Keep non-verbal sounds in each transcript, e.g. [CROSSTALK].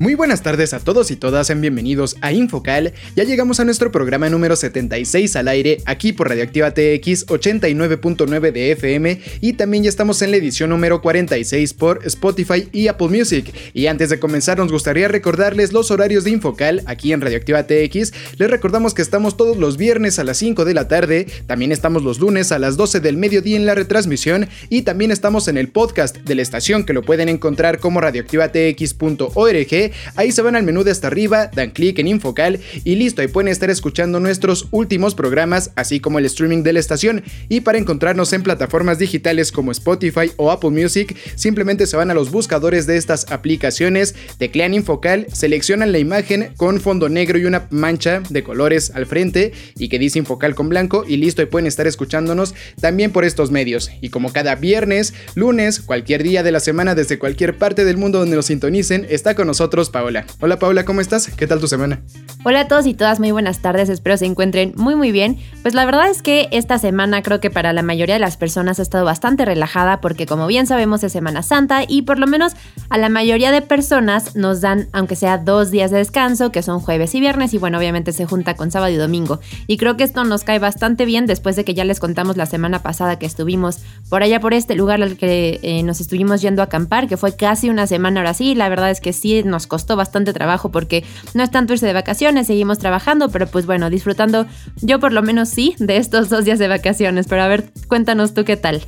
Muy buenas tardes a todos y todas, sean bienvenidos a Infocal. Ya llegamos a nuestro programa número 76 al aire, aquí por Radioactiva TX 89.9 de FM y también ya estamos en la edición número 46 por Spotify y Apple Music. Y antes de comenzar nos gustaría recordarles los horarios de Infocal aquí en Radioactiva TX. Les recordamos que estamos todos los viernes a las 5 de la tarde, también estamos los lunes a las 12 del mediodía en la retransmisión y también estamos en el podcast de la estación que lo pueden encontrar como radioactivatx.org Ahí se van al menú de hasta arriba, dan clic en Infocal y listo, ahí pueden estar escuchando nuestros últimos programas, así como el streaming de la estación. Y para encontrarnos en plataformas digitales como Spotify o Apple Music, simplemente se van a los buscadores de estas aplicaciones, teclean Infocal, seleccionan la imagen con fondo negro y una mancha de colores al frente y que dice Infocal con blanco y listo, ahí pueden estar escuchándonos también por estos medios. Y como cada viernes, lunes, cualquier día de la semana desde cualquier parte del mundo donde nos sintonicen, está con nosotros Paola. Hola Paola, ¿cómo estás? ¿Qué tal tu semana? Hola a todos y todas, muy buenas tardes, espero se encuentren muy muy bien. Pues la verdad es que esta semana creo que para la mayoría de las personas ha estado bastante relajada porque como bien sabemos es Semana Santa y por lo menos a la mayoría de personas nos dan aunque sea dos días de descanso que son jueves y viernes y bueno obviamente se junta con sábado y domingo. Y creo que esto nos cae bastante bien después de que ya les contamos la semana pasada que estuvimos por allá por este lugar al que eh, nos estuvimos yendo a acampar que fue casi una semana ahora sí. La verdad es que sí nos costó bastante trabajo porque no es tanto irse de vacaciones, seguimos trabajando, pero pues bueno, disfrutando yo por lo menos sí de estos dos días de vacaciones. Pero a ver, cuéntanos tú qué tal.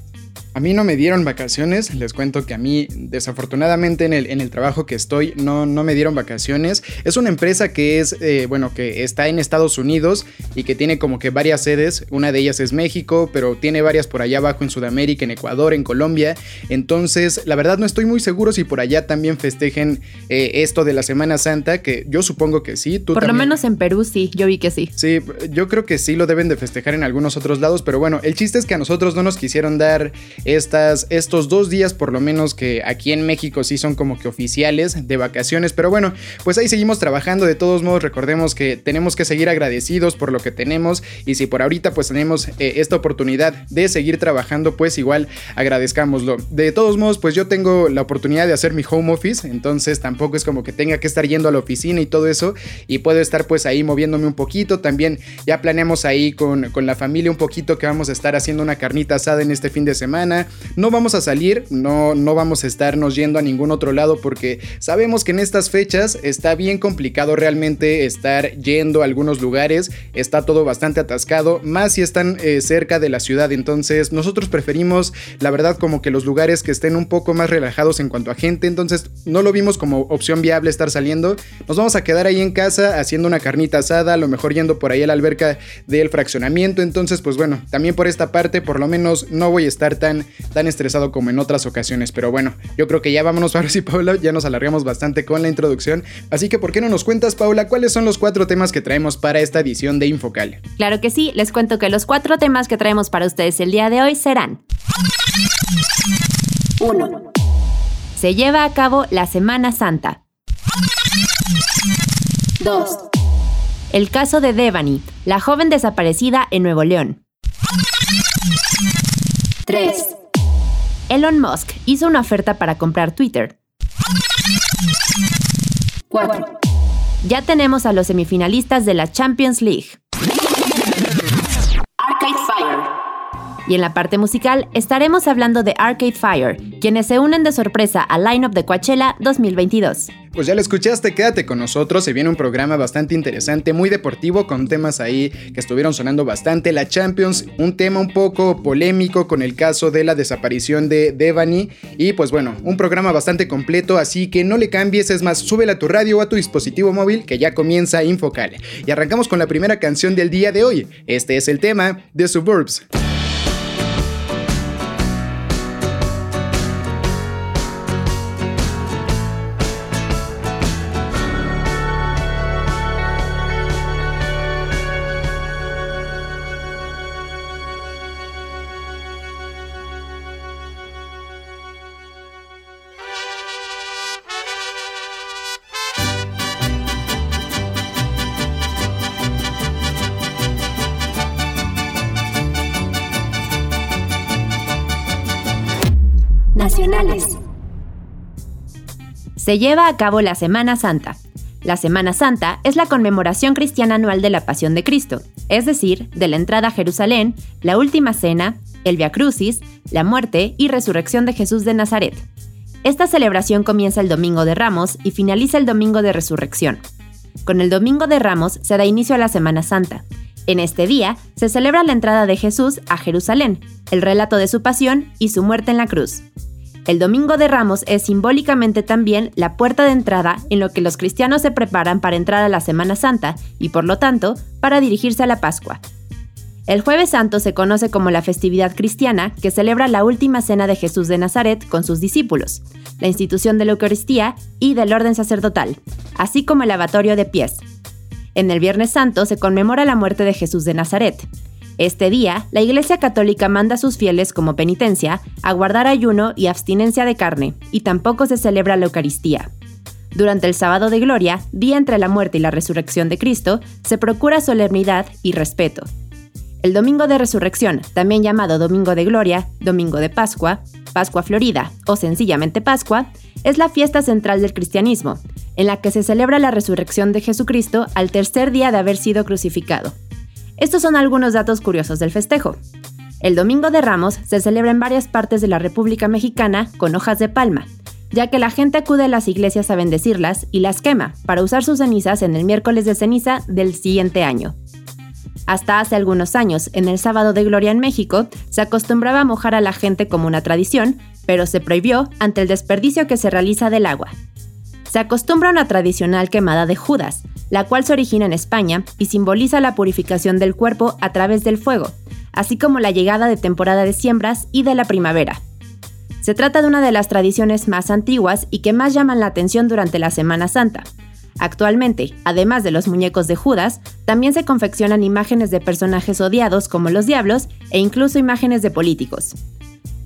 A mí no me dieron vacaciones, les cuento que a mí desafortunadamente en el, en el trabajo que estoy no, no me dieron vacaciones. Es una empresa que es, eh, bueno, que está en Estados Unidos y que tiene como que varias sedes. Una de ellas es México, pero tiene varias por allá abajo en Sudamérica, en Ecuador, en Colombia. Entonces, la verdad no estoy muy seguro si por allá también festejen eh, esto de la Semana Santa, que yo supongo que sí. por lo menos en Perú sí, yo vi que sí. Sí, yo creo que sí lo deben de festejar en algunos otros lados, pero bueno, el chiste es que a nosotros no nos quisieron dar estas, estos dos días por lo menos que aquí en México sí son como que oficiales de vacaciones. Pero bueno, pues ahí seguimos trabajando. De todos modos, recordemos que tenemos que seguir agradecidos por lo que tenemos. Y si por ahorita pues tenemos eh, esta oportunidad de seguir trabajando, pues igual agradezcámoslo. De todos modos, pues yo tengo la oportunidad de hacer mi home office. Entonces tampoco es como que tenga que estar yendo a la oficina y todo eso. Y puedo estar pues ahí moviéndome un poquito. También ya planeamos ahí con, con la familia un poquito que vamos a estar haciendo una carnita asada en este fin de semana no vamos a salir, no, no vamos a estarnos yendo a ningún otro lado porque sabemos que en estas fechas está bien complicado realmente estar yendo a algunos lugares, está todo bastante atascado, más si están eh, cerca de la ciudad, entonces nosotros preferimos la verdad como que los lugares que estén un poco más relajados en cuanto a gente, entonces no lo vimos como opción viable estar saliendo, nos vamos a quedar ahí en casa haciendo una carnita asada, a lo mejor yendo por ahí a la alberca del fraccionamiento, entonces pues bueno, también por esta parte por lo menos no voy a estar tan tan, estresado como en otras ocasiones. Pero bueno, yo creo que ya vámonos, [LAUGHS] Pablo y Paula, ya nos alargamos bastante con la introducción. Así que, ¿por qué no nos cuentas, Paula, cuáles son los cuatro temas que traemos para esta edición de Infocal? Claro que sí, les cuento que los cuatro temas que traemos para ustedes el día de hoy serán... 1. Se lleva a cabo la Semana Santa. 2. El caso de Devani, la joven desaparecida en Nuevo León. 3. Elon Musk hizo una oferta para comprar Twitter. 4. Ya tenemos a los semifinalistas de la Champions League. Arcade Fire. Y en la parte musical estaremos hablando de Arcade Fire, quienes se unen de sorpresa al lineup de Coachella 2022. Pues ya lo escuchaste, quédate con nosotros, se viene un programa bastante interesante, muy deportivo, con temas ahí que estuvieron sonando bastante, la Champions, un tema un poco polémico con el caso de la desaparición de Devani, y pues bueno, un programa bastante completo, así que no le cambies, es más, súbela a tu radio o a tu dispositivo móvil que ya comienza Infocal. Y arrancamos con la primera canción del día de hoy, este es el tema de Suburbs. Se lleva a cabo la Semana Santa. La Semana Santa es la conmemoración cristiana anual de la Pasión de Cristo, es decir, de la entrada a Jerusalén, la última cena, el Via Crucis, la muerte y resurrección de Jesús de Nazaret. Esta celebración comienza el Domingo de Ramos y finaliza el Domingo de Resurrección. Con el Domingo de Ramos se da inicio a la Semana Santa. En este día se celebra la entrada de Jesús a Jerusalén, el relato de su pasión y su muerte en la cruz. El Domingo de Ramos es simbólicamente también la puerta de entrada en lo que los cristianos se preparan para entrar a la Semana Santa y por lo tanto para dirigirse a la Pascua. El jueves santo se conoce como la festividad cristiana que celebra la última cena de Jesús de Nazaret con sus discípulos, la institución de la Eucaristía y del orden sacerdotal, así como el lavatorio de pies. En el Viernes Santo se conmemora la muerte de Jesús de Nazaret, este día, la Iglesia Católica manda a sus fieles como penitencia a guardar ayuno y abstinencia de carne, y tampoco se celebra la Eucaristía. Durante el sábado de gloria, día entre la muerte y la resurrección de Cristo, se procura solemnidad y respeto. El domingo de resurrección, también llamado domingo de gloria, domingo de Pascua, Pascua Florida o sencillamente Pascua, es la fiesta central del cristianismo, en la que se celebra la resurrección de Jesucristo al tercer día de haber sido crucificado. Estos son algunos datos curiosos del festejo. El Domingo de Ramos se celebra en varias partes de la República Mexicana con hojas de palma, ya que la gente acude a las iglesias a bendecirlas y las quema para usar sus cenizas en el miércoles de ceniza del siguiente año. Hasta hace algunos años, en el sábado de Gloria en México, se acostumbraba a mojar a la gente como una tradición, pero se prohibió ante el desperdicio que se realiza del agua. Se acostumbra una tradicional quemada de Judas, la cual se origina en España y simboliza la purificación del cuerpo a través del fuego, así como la llegada de temporada de siembras y de la primavera. Se trata de una de las tradiciones más antiguas y que más llaman la atención durante la Semana Santa. Actualmente, además de los muñecos de Judas, también se confeccionan imágenes de personajes odiados como los diablos e incluso imágenes de políticos.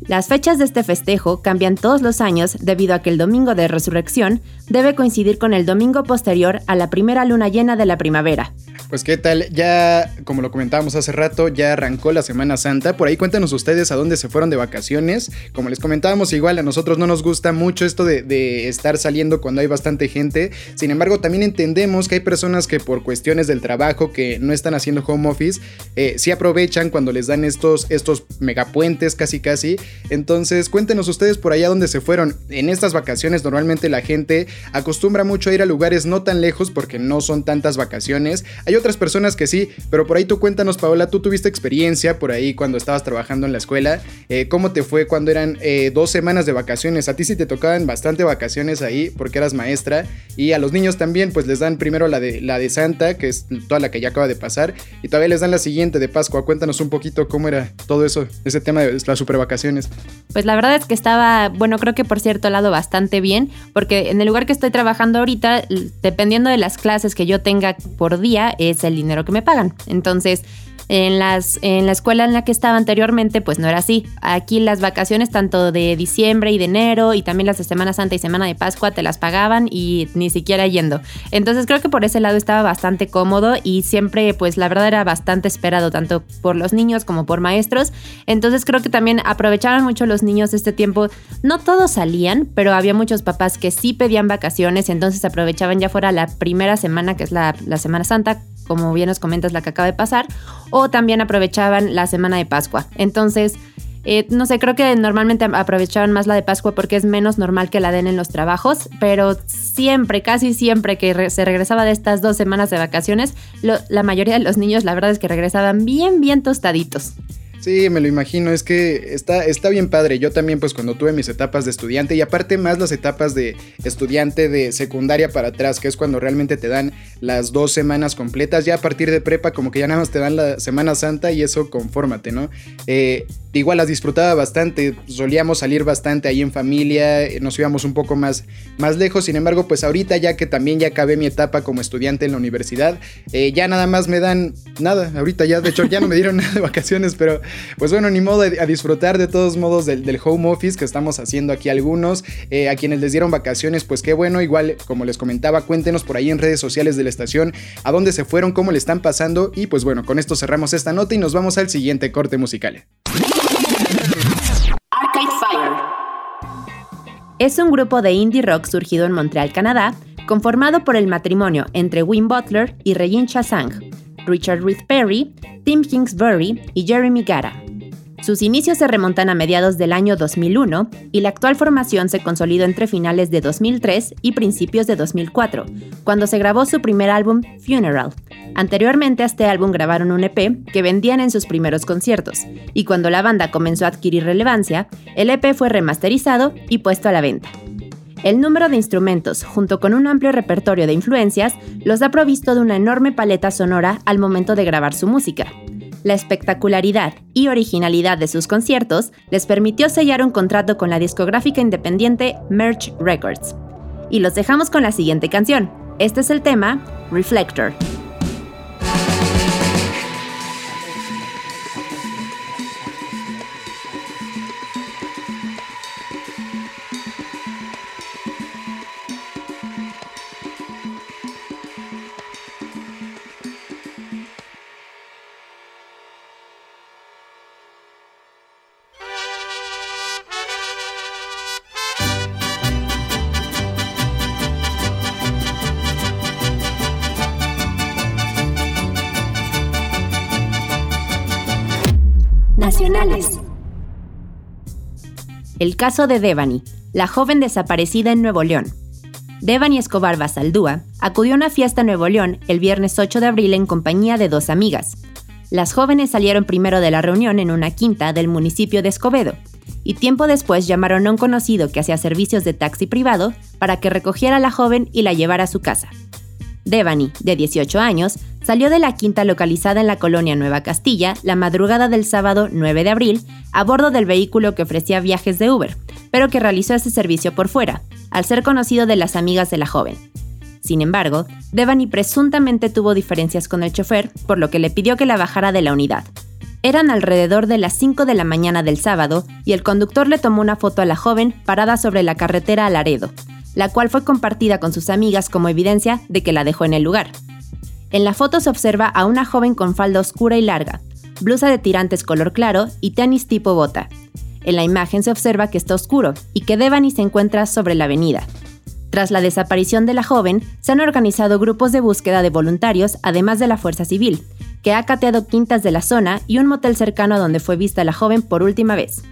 Las fechas de este festejo cambian todos los años debido a que el domingo de resurrección debe coincidir con el domingo posterior a la primera luna llena de la primavera. Pues qué tal, ya como lo comentábamos hace rato, ya arrancó la Semana Santa. Por ahí cuéntanos ustedes a dónde se fueron de vacaciones. Como les comentábamos, igual a nosotros no nos gusta mucho esto de, estar saliendo cuando hay bastante gente. Sin embargo, también entendemos que hay personas que por cuestiones del trabajo que no están haciendo home office, eh, sí aprovechan cuando les dan estos, estos megapuentes casi casi entonces, cuéntenos ustedes por allá dónde se fueron. En estas vacaciones normalmente la gente acostumbra mucho a ir a lugares no tan lejos porque no son tantas vacaciones. Hay otras personas que sí, pero por ahí tú cuéntanos, Paola, tú tuviste experiencia por ahí cuando estabas trabajando en la escuela. Eh, ¿Cómo te fue cuando eran eh, dos semanas de vacaciones? A ti sí te tocaban bastante vacaciones ahí porque eras maestra y a los niños también pues les dan primero la de, la de Santa, que es toda la que ya acaba de pasar, y todavía les dan la siguiente de Pascua. Cuéntanos un poquito cómo era todo eso, ese tema de las super vacaciones. Pues la verdad es que estaba, bueno, creo que por cierto lado bastante bien, porque en el lugar que estoy trabajando ahorita, dependiendo de las clases que yo tenga por día, es el dinero que me pagan. Entonces, En, las, en la escuela en la que estaba anteriormente, pues no era así. Aquí las vacaciones, tanto de diciembre y de enero, y también las de Semana Santa y Semana de Pascua, te las pagaban y ni siquiera yendo. Entonces creo que por ese lado estaba bastante cómodo y siempre, pues la verdad era bastante esperado, tanto por los niños como por maestros. Entonces creo que también aprovechaban mucho los niños este tiempo. No todos salían, pero había muchos papás que sí pedían vacaciones, entonces aprovechaban ya fuera la primera semana, que es la, la Semana Santa, como bien nos comentas la que acaba de pasar, o también aprovechaban la semana de Pascua. Entonces, eh, no sé, creo que normalmente aprovechaban más la de Pascua porque es menos normal que la den en los trabajos, pero siempre, casi siempre que se regresaba de estas dos semanas de vacaciones, la mayoría de los niños la verdad es que regresaban bien, bien tostaditos. Sí, me lo imagino, es que está, está bien padre. Yo también, pues cuando tuve mis etapas de estudiante y aparte más las etapas de estudiante de secundaria para atrás, que es cuando realmente te dan las dos semanas completas. Ya a partir de prepa, como que ya nada más te dan la Semana Santa y eso confórmate, ¿no? Eh, igual las disfrutaba bastante, solíamos salir bastante ahí en familia, eh, nos íbamos un poco más, más lejos. Sin embargo, pues ahorita ya que también ya acabé mi etapa como estudiante en la universidad, eh, ya nada más me dan nada. Ahorita ya, de hecho, ya no me dieron [LAUGHS] nada de vacaciones, pero pues bueno, ni modo a disfrutar de todos modos del, home office que estamos haciendo aquí algunos. Eh, a quienes les dieron vacaciones, pues qué bueno. Igual, como les comentaba, cuéntenos por ahí en redes sociales de la estación a dónde se fueron, cómo le están pasando. Y pues bueno, con esto cerramos esta nota y nos vamos al siguiente corte musical. Arcade Fire. Es un grupo de indie rock surgido en Montreal, Canadá, conformado por el matrimonio entre Wim Butler y Regine Chasang Richard Ruth Perry, Tim Kingsbury y Jeremy Gara. Sus inicios se remontan a mediados del año 2001 y la actual formación se consolidó entre finales de 2003 y principios de 2004, cuando se grabó su primer álbum Funeral. Anteriormente a este álbum grabaron un EP que vendían en sus primeros conciertos, y cuando la banda comenzó a adquirir relevancia, el EP fue remasterizado y puesto a la venta. El número de instrumentos, junto con un amplio repertorio de influencias, los ha provisto de una enorme paleta sonora al momento de grabar su música. La espectacularidad y originalidad de sus conciertos les permitió sellar un contrato con la discográfica independiente Merch Records. Y los dejamos con la siguiente canción. Este es el tema Reflector. El caso de Devani, la joven desaparecida en Nuevo León. Devani Escobar Basaldúa acudió a una fiesta en Nuevo León el viernes 8 de abril en compañía de dos amigas. Las jóvenes salieron primero de la reunión en una quinta del municipio de Escobedo y tiempo después llamaron a un conocido que hacía servicios de taxi privado para que recogiera a la joven y la llevara a su casa. Devani, de 18 años, salió de la quinta localizada en la colonia Nueva Castilla la madrugada del sábado 9 de abril a bordo del vehículo que ofrecía viajes de Uber, pero que realizó ese servicio por fuera, al ser conocido de las amigas de la joven. Sin embargo, Devani presuntamente tuvo diferencias con el chofer, por lo que le pidió que la bajara de la unidad. Eran alrededor de las 5 de la mañana del sábado y el conductor le tomó una foto a la joven parada sobre la carretera a Laredo, la cual fue compartida con sus amigas como evidencia de que la dejó en el lugar. En la foto se observa a una joven con falda oscura y larga, blusa de tirantes color claro y tenis tipo bota. En la imagen se observa que está oscuro y que Devani se encuentra sobre la avenida. Tras la desaparición de la joven, se han organizado grupos de búsqueda de voluntarios, además de la Fuerza Civil, que ha cateado quintas de la zona y un motel cercano a donde fue vista la joven por última vez.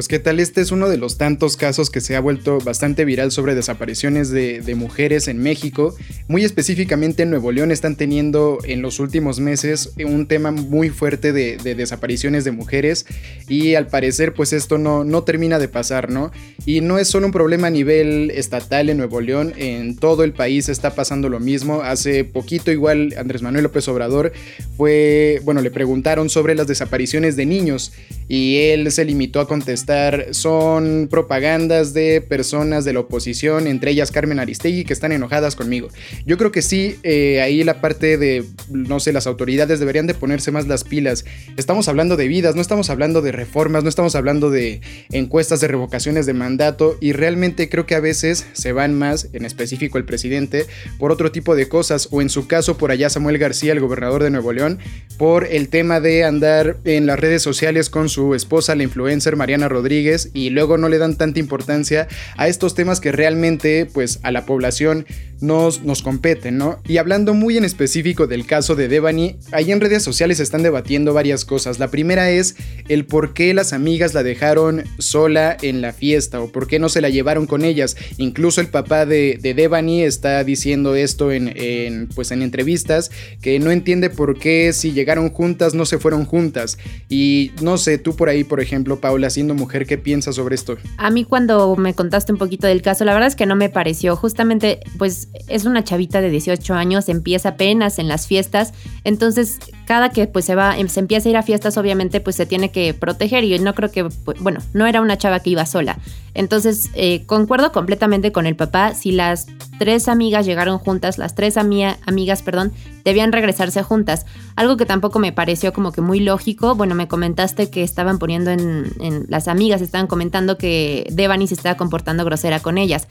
Pues qué tal, este es uno de los tantos casos que se ha vuelto bastante viral sobre desapariciones de, mujeres en México. Muy específicamente en Nuevo León están teniendo en los últimos meses un tema muy fuerte de, desapariciones de mujeres y al parecer pues esto no, no termina de pasar, ¿no? Y no es solo un problema a nivel estatal en Nuevo León, en todo el país está pasando lo mismo. Hace poquito igual Andrés Manuel López Obrador fue, bueno, le preguntaron sobre las desapariciones de niños y él se limitó a contestar estar, son propagandas de personas de la oposición, entre ellas Carmen Aristegui, que están enojadas conmigo. Yo creo que sí, eh, ahí la parte de, no sé, las autoridades deberían de ponerse más las pilas. Estamos hablando de vidas, no estamos hablando de reformas, no estamos hablando de encuestas de revocaciones de mandato y realmente creo que a veces se van más, en específico el presidente, por otro tipo de cosas o en su caso por allá Samuel García, el gobernador de Nuevo León, por el tema de andar en las redes sociales con su esposa, la influencer Mariana Rodríguez, y luego no le dan tanta importancia a estos temas que realmente pues a la población nos, nos competen, ¿no? Y hablando muy en específico del caso de Devani, ahí en redes sociales están debatiendo varias cosas. La primera es el por qué las amigas la dejaron sola en la fiesta o por qué no se la llevaron con ellas. Incluso el papá de, de Devani está diciendo esto en, en, pues en entrevistas, que no entiende por qué si llegaron juntas no se fueron juntas. Y no sé, tú por ahí, por ejemplo, Paula, siendo mujer, ¿qué piensas sobre esto? A mí cuando me contaste un poquito del caso, la verdad es que no me pareció. Justamente, pues es una chavita de 18 años, empieza apenas en las fiestas, entonces cada que pues se va, se empieza a ir a fiestas, obviamente pues se tiene que proteger y no creo que, pues, bueno, no era una chava que iba sola. Entonces, eh, concuerdo completamente con el papá, si las tres amigas llegaron juntas, las tres amigas, perdón, debían regresarse juntas. Algo que tampoco me pareció como que muy lógico. Bueno, me comentaste que estaban poniendo en, en las amigas, estaban comentando que Devani se estaba comportando grosera con ellas.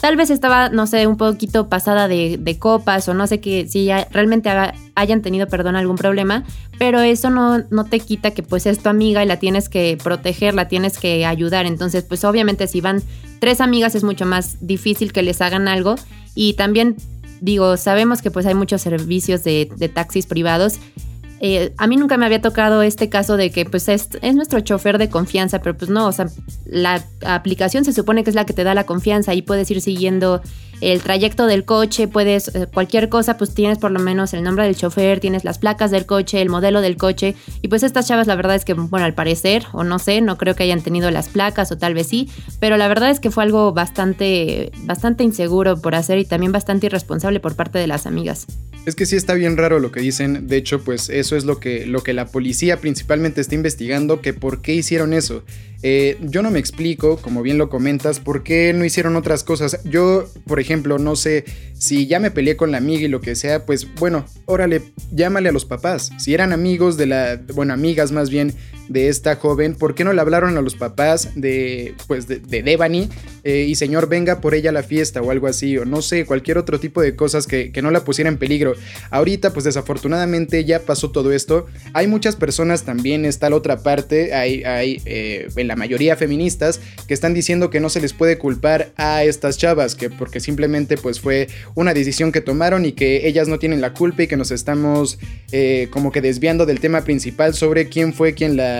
Tal vez estaba, no sé, un poquito pasada de, copas o no sé que si ya realmente hayan tenido, perdón, algún problema, pero eso no, no te quita que pues es tu amiga y la tienes que proteger, la tienes que ayudar. Entonces, pues obviamente si van tres amigas es mucho más difícil que les hagan algo y también digo, sabemos que pues hay muchos servicios de, de taxis privados eh, a mí nunca me había tocado este caso de que pues es, es, nuestro chofer de confianza, pero pues no, o sea, la aplicación se supone que es la que te da la confianza y puedes ir siguiendo el trayecto del coche, puedes, eh, cualquier cosa, pues tienes por lo menos el nombre del chofer, tienes las placas del coche, el modelo del coche. Y pues estas chavas, la verdad es que, bueno, al parecer, o no sé, no creo que hayan tenido las placas, o tal vez sí, pero la verdad es que fue algo bastante, bastante inseguro por hacer y también bastante irresponsable por parte de las amigas. Es que sí está bien raro lo que dicen. De hecho, pues eso es lo que, lo que la policía principalmente está investigando, que por qué hicieron eso. Eh, yo no me explico, como bien lo comentas, por qué no hicieron otras cosas. Yo, por ejemplo, no sé si ya me peleé con la amiga y lo que sea, pues bueno, órale, llámale a los papás. Si eran amigos de la, bueno, amigas más bien de esta joven, ¿por qué no le hablaron a los papás de, pues, de, Devani eh, y señor venga por ella a la fiesta o algo así, o no sé, cualquier otro tipo de cosas que, no la pusiera en peligro? Ahorita, pues desafortunadamente ya pasó todo esto. Hay muchas personas también, está la otra parte, hay, hay eh, en la mayoría feministas, que están diciendo que no se les puede culpar a estas chavas, que porque simplemente pues fue una decisión que tomaron y que ellas no tienen la culpa y que nos estamos eh, como que desviando del tema principal sobre quién fue quien la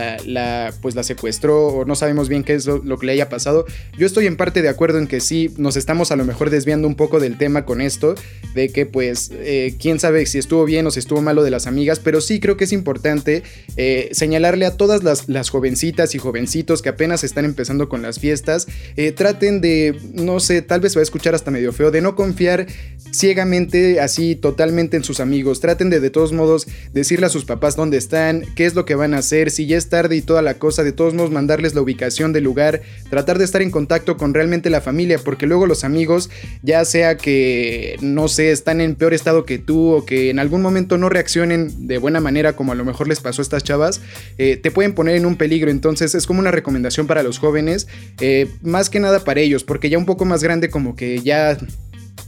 pues la secuestró o no sabemos bien qué es lo, que le haya pasado. Yo estoy en parte de acuerdo en que sí, nos estamos a lo mejor desviando un poco del tema con esto, de que pues eh, quién sabe si estuvo bien o si estuvo malo de las amigas, pero sí creo que es importante eh, señalarle a todas las, jovencitas y jovencitos que apenas están empezando con las fiestas, eh, traten de, no sé, tal vez se va a escuchar hasta medio feo, de no confiar ciegamente así totalmente en sus amigos, traten de de todos modos decirle a sus papás dónde están, qué es lo que van a hacer, si ya tarde y toda la cosa, de todos modos mandarles la ubicación del lugar, tratar de estar en contacto con realmente la familia, porque luego los amigos, ya sea que, no sé, están en peor estado que tú o que en algún momento no reaccionen de buena manera como a lo mejor les pasó a estas chavas, eh, te pueden poner en un peligro, entonces es como una recomendación para los jóvenes, eh, más que nada para ellos, porque ya un poco más grande como que ya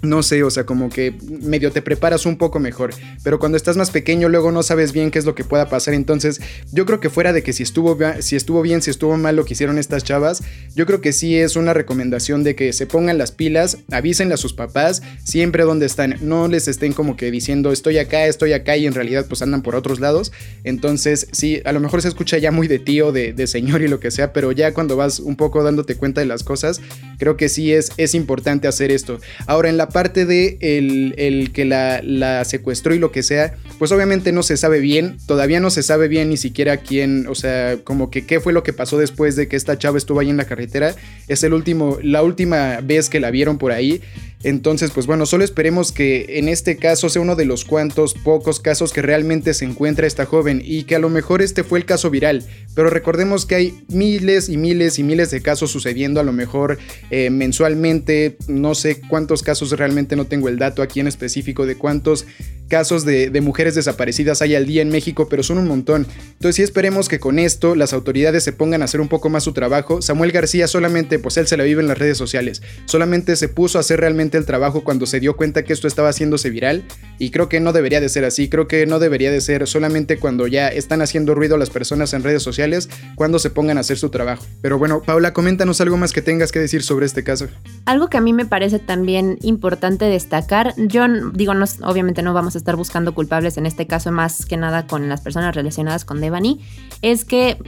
no sé, o sea, como que medio te preparas un poco mejor, pero cuando estás más pequeño luego no sabes bien qué es lo que pueda pasar, entonces yo creo que fuera de que si estuvo, si estuvo bien, si estuvo mal lo que hicieron estas chavas, yo creo que sí es una recomendación de que se pongan las pilas, avísenle a sus papás siempre donde están, no les estén como que diciendo estoy acá, estoy acá y en realidad pues andan por otros lados, entonces sí, a lo mejor se escucha ya muy de tío, de, de señor y lo que sea, pero ya cuando vas un poco dándote cuenta de las cosas, creo que sí es, es importante hacer esto. Ahora en la aparte de el, que la, la, secuestró y lo que sea, pues obviamente no se sabe bien, todavía no se sabe bien ni siquiera quién, o sea, como que qué fue lo que pasó después de que esta chava estuvo ahí en la carretera. Es el último, la última vez que la vieron por ahí. Entonces, pues bueno, solo esperemos que en este caso sea uno de los cuantos pocos casos que realmente se encuentra esta joven y que a lo mejor este fue el caso viral, pero recordemos que hay miles y miles y miles de casos sucediendo a lo mejor eh, mensualmente, no sé cuántos casos realmente no tengo el dato aquí en específico de cuántos casos de, mujeres desaparecidas hay al día en México, pero son un montón. Entonces sí esperemos que con esto las autoridades se pongan a hacer un poco más su trabajo. Samuel García solamente, pues él se la vive en las redes sociales, solamente se puso a hacer realmente el trabajo cuando se dio cuenta que esto estaba haciéndose viral y creo que no debería de ser así, creo que no debería de ser solamente cuando ya están haciendo ruido las personas en redes sociales, cuando se pongan a hacer su trabajo. Pero bueno, Paula, coméntanos algo más que tengas que decir sobre este caso. Algo que a mí me parece también importante destacar, yo digo, no, obviamente no vamos a estar buscando culpables en este caso, más que nada con las personas relacionadas con Devani, es que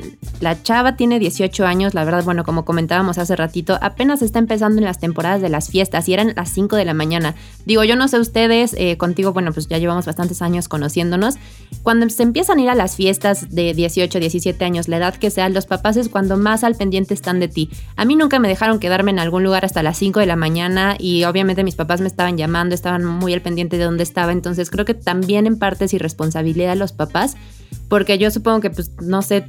la chava tiene 18 años, la verdad, bueno, como comentábamos hace ratito, apenas está empezando en las temporadas de las fiestas y eran las 5 de la mañana. Digo, yo no sé ustedes, eh, contigo, bueno, pues ya llevamos bastantes años conociéndonos. Cuando se empiezan a ir a las fiestas de 18, 17 años, la edad que sea, los papás es cuando más al pendiente están de ti. A mí nunca me dejaron quedarme en algún lugar hasta las 5 de la mañana y obviamente mis papás me estaban llamando, estaban muy al pendiente de dónde estaba, entonces creo que también en parte es irresponsabilidad de los papás, porque yo supongo que, pues, no sé,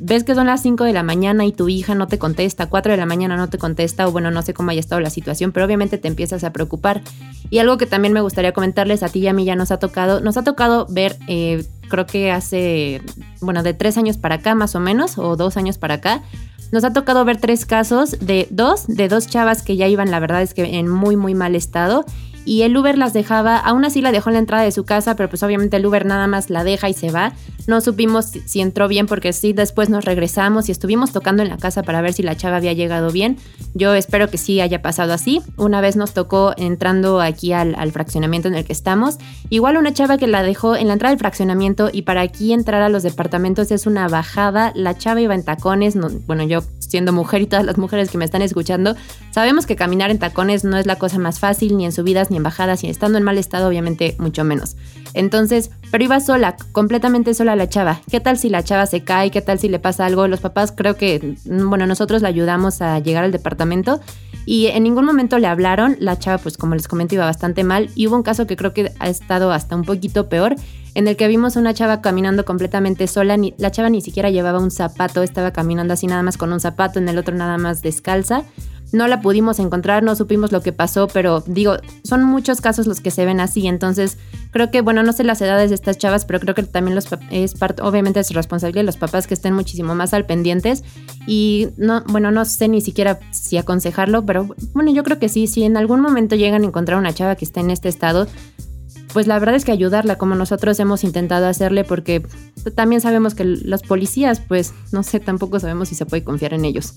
ves que son las 5 de la mañana y tu hija no te contesta, 4 de la mañana no te contesta, o bueno, no sé cómo haya estado la situación, pero obviamente te empiezas a preocupar. Y algo que también me gustaría comentarles a ti y a mí ya nos ha tocado, nos ha tocado ver, eh, creo que hace, bueno, de tres años para acá más o menos, o dos años para acá, nos ha tocado ver tres casos de dos, de dos chavas que ya iban, la verdad es que en muy, muy mal estado y el Uber las dejaba, aún así la dejó en la entrada de su casa, pero pues obviamente el Uber nada más la deja y se va. No supimos si entró bien porque sí, después nos regresamos y estuvimos tocando en la casa para ver si la chava había llegado bien. Yo espero que sí haya pasado así. Una vez nos tocó entrando aquí al, fraccionamiento en el que estamos. Igual una chava que la dejó en la entrada del fraccionamiento y para aquí entrar a los departamentos es una bajada. La chava iba en tacones, bueno, yo siendo mujer y todas las mujeres que me están escuchando, sabemos que caminar en tacones no es la cosa más fácil, ni en subidas ni embajadas y estando en mal estado obviamente mucho menos. Entonces, pero iba sola, completamente sola la chava. ¿Qué tal si la chava se cae? ¿Qué tal si le pasa algo? Los papás creo que, mm, bueno, nosotros la ayudamos a llegar al departamento y en ningún momento le hablaron. La chava, pues como les comenté, iba bastante mal y hubo un caso que creo que ha estado hasta un poquito peor en el que vimos a una chava caminando completamente sola, ni, la chava ni siquiera llevaba un zapato, estaba caminando así nada más con un zapato, en el otro nada más descalza. No la pudimos encontrar, no supimos lo que pasó, pero digo, son muchos casos los que se ven así, entonces creo que, bueno, no sé las edades de estas chavas, pero creo que también los es parte, obviamente es responsabilidad de los papás que estén muchísimo más al pendientes y no, bueno, no sé ni siquiera si aconsejarlo, pero bueno, yo creo que sí, si en algún momento llegan a encontrar una chava que esté en este estado, pues la verdad es que ayudarla como nosotros hemos intentado hacerle porque también sabemos que los policías, pues no sé, tampoco sabemos si se puede confiar en ellos.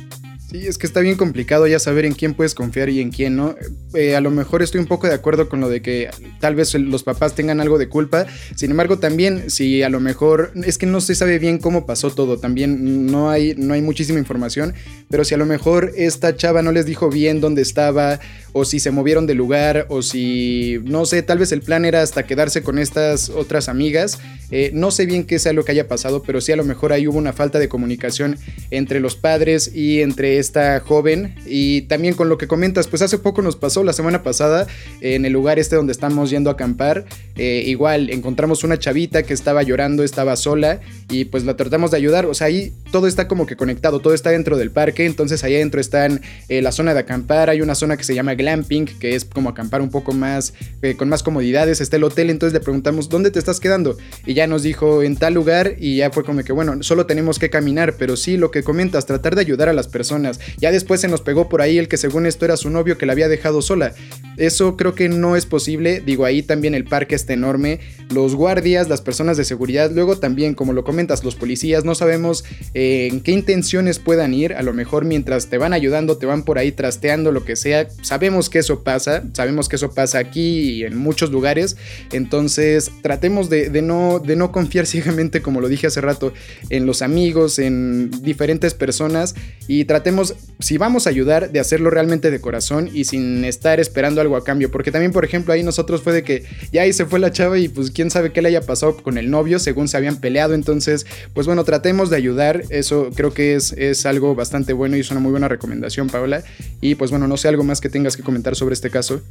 Sí, es que está bien complicado ya saber en quién puedes confiar y en quién no. Eh, a lo mejor estoy un poco de acuerdo con lo de que tal vez los papás tengan algo de culpa. Sin embargo, también si a lo mejor es que no se sabe bien cómo pasó todo, también no hay, no hay muchísima información, pero si a lo mejor esta chava no les dijo bien dónde estaba o si se movieron de lugar o si, no sé, tal vez el plan era hasta quedarse con estas otras amigas. Eh, no sé bien qué sea lo que haya pasado, pero sí a lo mejor ahí hubo una falta de comunicación entre los padres y entre esta joven. Y también con lo que comentas, pues hace poco nos pasó la semana pasada en el lugar este donde estamos yendo a acampar. Eh, igual encontramos una chavita que estaba llorando, estaba sola y pues la tratamos de ayudar. O sea, ahí todo está como que conectado, todo está dentro del parque. Entonces ahí adentro están eh, la zona de acampar, hay una zona que se llama glamping, que es como acampar un poco más, eh, con más comodidades. Está el hotel, entonces le preguntamos, ¿dónde te estás quedando? Y ya nos dijo, en tal lugar, y ya fue como que, bueno, solo tenemos que caminar, pero sí, lo que comentas, tratar de ayudar a las personas. Ya después se nos pegó por ahí el que según esto era su novio que la había dejado sola. Eso creo que no es posible, digo, ahí también el parque está enorme, los guardias, las personas de seguridad, luego también, como lo comentas, los policías, no sabemos eh, en qué intenciones puedan ir, a lo mejor mientras te van ayudando, te van por ahí trasteando, lo que sea, sabemos que eso pasa, sabemos que eso pasa aquí y en muchos lugares, entonces tratemos de, no, de no confiar [LAUGHS] ciegamente, como lo dije hace rato, en los amigos, en diferentes personas. Y tratemos, si vamos a ayudar, de hacerlo realmente de corazón y sin estar esperando algo a cambio, porque también, por ejemplo, ahí nosotros fue de que ya ahí se fue la chava y pues quién sabe qué le haya pasado con el novio, según se habían peleado, entonces, pues bueno, tratemos de ayudar, eso creo que es, es algo bastante bueno y es una muy buena recomendación, Paola, y pues bueno, no sé, algo más que tengas que comentar sobre este caso.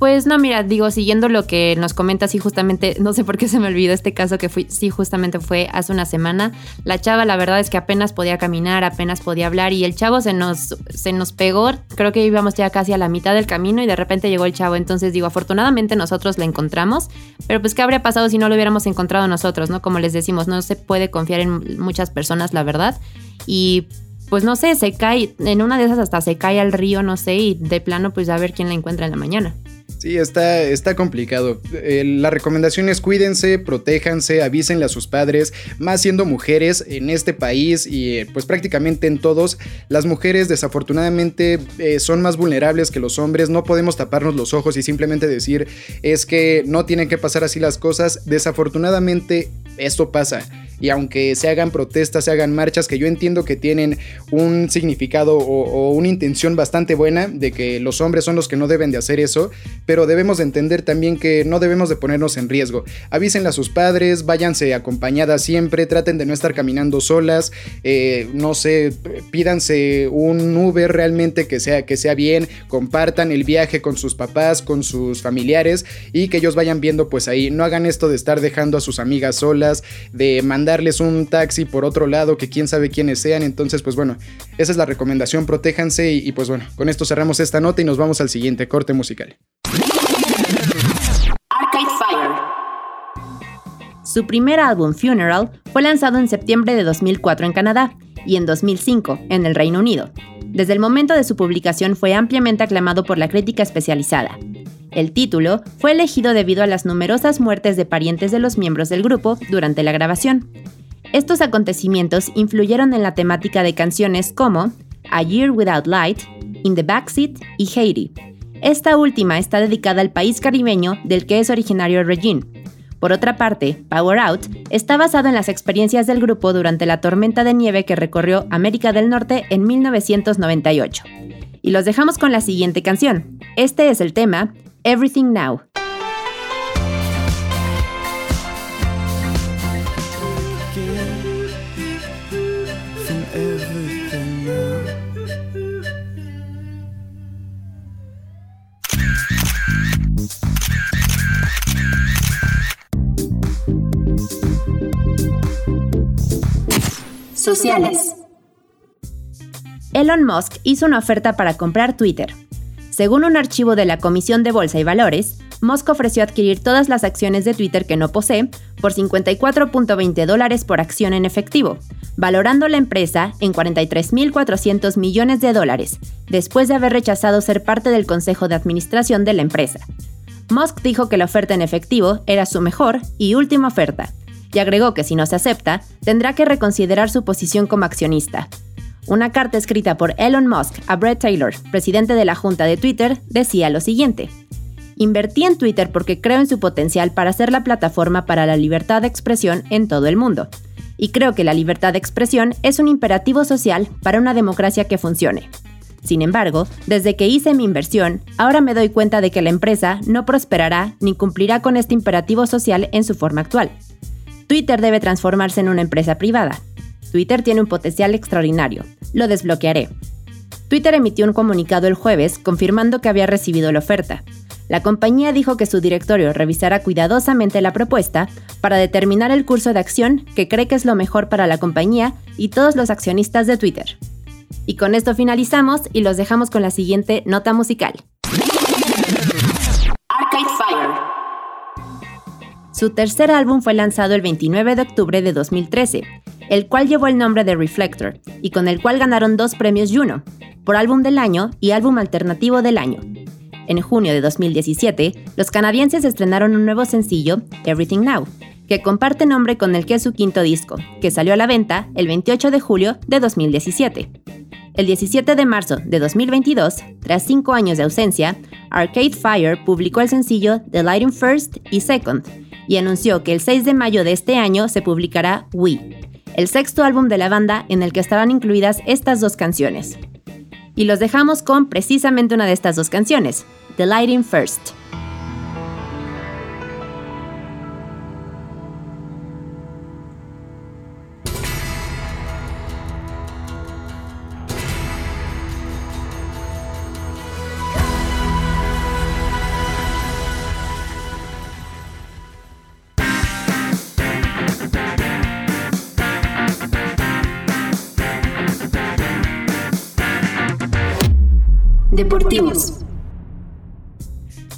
Pues no, mira, digo, siguiendo lo que nos comentas, y justamente, [LAUGHS] no sé por qué se me olvidó este caso que fui, sí, justamente fue hace una semana. La chava, la verdad es que apenas podía caminar, apenas podía hablar, y el chavo se nos, se nos pegó, creo que íbamos ya casi a la mitad del camino, y de repente llegó el chavo. Entonces, digo, afortunadamente nosotros la encontramos, pero pues, ¿qué habría pasado si no lo hubiéramos encontrado nosotros, no? Como les decimos, no se puede confiar en muchas personas, la verdad. Y pues no sé, se cae, en una de esas hasta se cae al río, no sé, y de plano pues a ver quién la encuentra en la mañana. Sí, está, está complicado. Eh, la recomendación es cuídense, protéjanse, avísenle a sus padres, más siendo mujeres en este país y eh, pues prácticamente en todos, las mujeres desafortunadamente eh, son más vulnerables que los hombres, no podemos taparnos los ojos y simplemente decir es que no tienen que pasar así las cosas, desafortunadamente esto pasa y aunque se hagan protestas, se hagan marchas que yo entiendo que tienen un significado o, una intención bastante buena de que los hombres son los que no deben de hacer eso, pero debemos de entender también que no debemos de ponernos en riesgo. Avísenle a sus padres, váyanse acompañadas siempre, traten de no estar caminando solas, eh, no sé, pídanse un Uber realmente que sea, que sea bien, compartan el viaje con sus papás, con sus familiares y que ellos vayan viendo pues ahí, no hagan esto de estar dejando a sus amigas solas, de mandar darles un taxi por otro lado que quién sabe quiénes sean. Entonces, pues bueno, esa es la recomendación, protéjanse y, pues bueno, con esto cerramos esta nota y nos vamos al siguiente corte musical. Su primer álbum, Funeral, fue lanzado en septiembre de 2004 en Canadá y en 2005 en el Reino Unido. Desde el momento de su publicación fue ampliamente aclamado por la crítica especializada. El título fue elegido debido a las numerosas muertes de parientes de los miembros del grupo durante la grabación. Estos acontecimientos influyeron en la temática de canciones como A Year Without Light, In the Backseat y Haiti. Esta última está dedicada al país caribeño del que es originario Regine. Por otra parte, Power Out está basado en las experiencias del grupo durante la tormenta de nieve que recorrió América del Norte en 1998. Y los dejamos con la siguiente canción. Este es el tema Everything Now. Elon Musk hizo una oferta para comprar Twitter, según un archivo de la Comisión de Bolsa y Valores, Musk ofreció adquirir todas las acciones de Twitter que no posee por 54.20 dólares por acción en efectivo, valorando la empresa en 43.400 millones de dólares, después de haber rechazado ser parte del consejo de administración de la empresa. Musk dijo que la oferta en efectivo era su mejor y última oferta, y agregó que si no se acepta, tendrá que reconsiderar su posición como accionista. Una carta escrita por Elon Musk a Brett Taylor, presidente de la junta de Twitter, decía lo siguiente. Invertí en Twitter porque creo en su potencial para ser la plataforma para la libertad de expresión en todo el mundo. Y creo que la libertad de expresión es un imperativo social para una democracia que funcione. Sin embargo, desde que hice mi inversión, ahora me doy cuenta de que la empresa no prosperará ni cumplirá con este imperativo social en su forma actual. Twitter debe transformarse en una empresa privada, Twitter tiene un potencial extraordinario. Lo desbloquearé. Twitter emitió un comunicado el jueves confirmando que había recibido la oferta. La compañía dijo que su directorio revisará cuidadosamente la propuesta para determinar el curso de acción que cree que es lo mejor para la compañía y todos los accionistas de Twitter. Y con esto finalizamos y los dejamos con la siguiente nota musical. Su tercer álbum fue lanzado el 29 de octubre de 2013 el cual llevó el nombre de Reflector y con el cual ganaron dos premios Juno, por álbum del año y álbum alternativo del año. En junio de 2017, los canadienses estrenaron un nuevo sencillo, Everything Now, que comparte nombre con el que es su quinto disco, que salió a la venta el 28 de julio de 2017. El 17 de marzo de 2022, tras cinco años de ausencia, Arcade Fire publicó el sencillo The Lighting First y Second, y anunció que el 6 de mayo de este año se publicará We, el sexto álbum de la banda en el que estarán incluidas estas dos canciones. Y los dejamos con precisamente una de estas dos canciones, The Lighting First. Deportivos.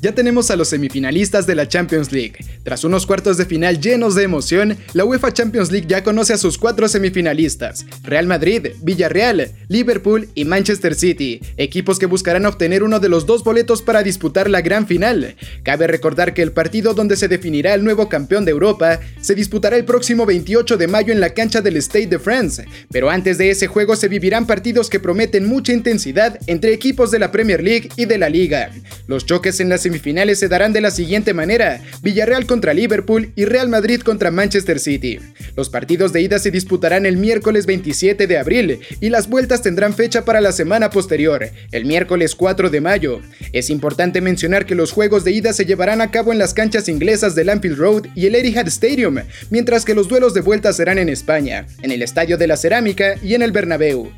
Ya tenemos a los semifinalistas de la Champions League. Tras unos cuartos de final llenos de emoción, la UEFA Champions League ya conoce a sus cuatro semifinalistas: Real Madrid, Villarreal, Liverpool y Manchester City, equipos que buscarán obtener uno de los dos boletos para disputar la gran final. Cabe recordar que el partido donde se definirá el nuevo campeón de Europa se disputará el próximo 28 de mayo en la cancha del Stade de France, pero antes de ese juego se vivirán partidos que prometen mucha intensidad entre equipos de la Premier League y de la Liga. Los choques en las semifinales se darán de la siguiente manera: Villarreal contra Liverpool y Real Madrid contra Manchester City. Los partidos de ida se disputarán el miércoles 27 de abril y las vueltas tendrán fecha para la semana posterior, el miércoles 4 de mayo. Es importante mencionar que los juegos de ida se llevarán a cabo en las canchas inglesas del Anfield Road y el Etihad Stadium, mientras que los duelos de vuelta serán en España, en el Estadio de la Cerámica y en el Bernabéu.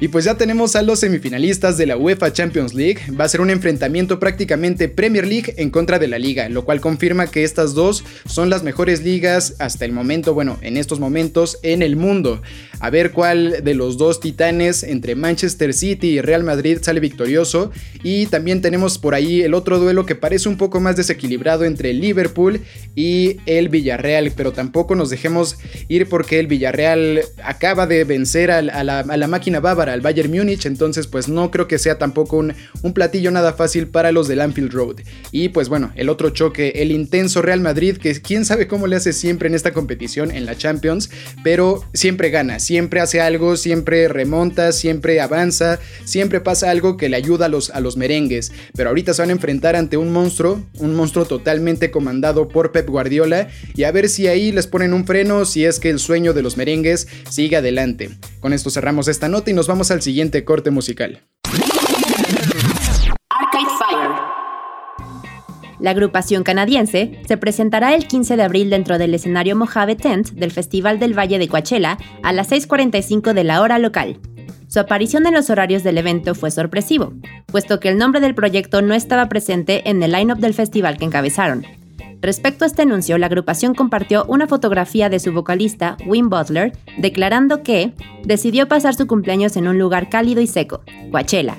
Y pues ya tenemos a los semifinalistas de la UEFA Champions League. Va a ser un enfrentamiento prácticamente Premier League en contra de la liga, lo cual confirma que estas dos son las mejores ligas hasta el momento, bueno, en estos momentos en el mundo. A ver cuál de los dos titanes entre Manchester City y Real Madrid sale victorioso. Y también tenemos por ahí el otro duelo que parece un poco más desequilibrado entre Liverpool y el Villarreal, pero tampoco nos dejemos ir porque el Villarreal acaba de vencer a la, a la máquina bávara, al Bayern Múnich, entonces pues no creo que sea tampoco un, platillo nada fácil para los del Anfield Road. Y pues bueno, el otro choque, el intenso Real Madrid, que quién sabe cómo le hace siempre en esta competición, en la Champions, pero siempre gana, siempre hace algo, siempre remonta, siempre avanza, siempre pasa algo que le ayuda a los, a los merengues. Pero ahorita se van a enfrentar ante un monstruo, un monstruo totalmente comandado por Pep Guardiola, y a ver si ahí les ponen un freno, si es que el sueño de los merengues sigue adelante. Con esto cerramos esta nota nos vamos al siguiente corte musical. La agrupación canadiense se presentará el 15 de abril dentro del escenario Mojave Tent del Festival del Valle de Coachella a las 6.45 de la hora local. Su aparición en los horarios del evento fue sorpresivo, puesto que el nombre del proyecto no estaba presente en el line-up del festival que encabezaron. Respecto a este anuncio, la agrupación compartió una fotografía de su vocalista, Wim Butler, declarando que decidió pasar su cumpleaños en un lugar cálido y seco, Coachella,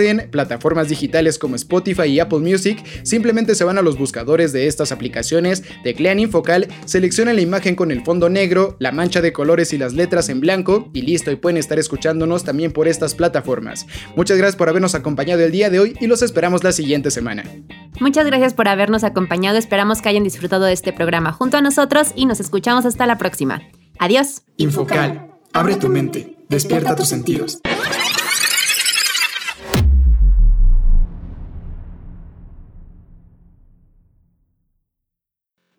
en plataformas digitales como Spotify y Apple Music, simplemente se van a los buscadores de estas aplicaciones, teclean Infocal, seleccionan la imagen con el fondo negro, la mancha de colores y las letras en blanco y listo y pueden estar escuchándonos también por estas plataformas. Muchas gracias por habernos acompañado el día de hoy y los esperamos la siguiente semana. Muchas gracias por habernos acompañado, esperamos que hayan disfrutado de este programa junto a nosotros y nos escuchamos hasta la próxima. Adiós. Infocal, abre tu mente, despierta tus sentidos.